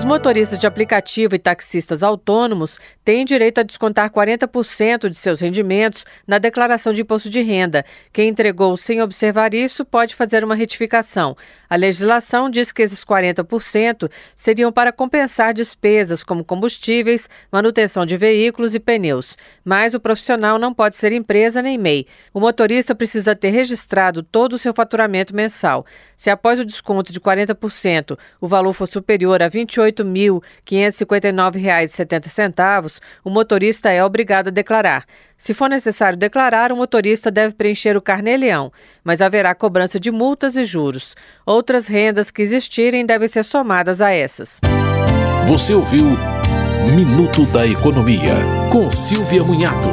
Os motoristas de aplicativo e taxistas autônomos têm direito a descontar 40% de seus rendimentos na declaração de imposto de renda. Quem entregou sem observar isso pode fazer uma retificação. A legislação diz que esses 40% seriam para compensar despesas como combustíveis, manutenção de veículos e pneus. Mas o profissional não pode ser empresa nem MEI. O motorista precisa ter registrado todo o seu faturamento mensal. Se após o desconto de 40% o valor for superior a R$ 28.559,70, o motorista é obrigado a declarar. Se for necessário declarar, o motorista deve preencher o carnê-leão, mas haverá cobrança de multas e juros. Outras rendas que existirem devem ser somadas a essas. Você ouviu Minuto da Economia, com Silvia Munhato.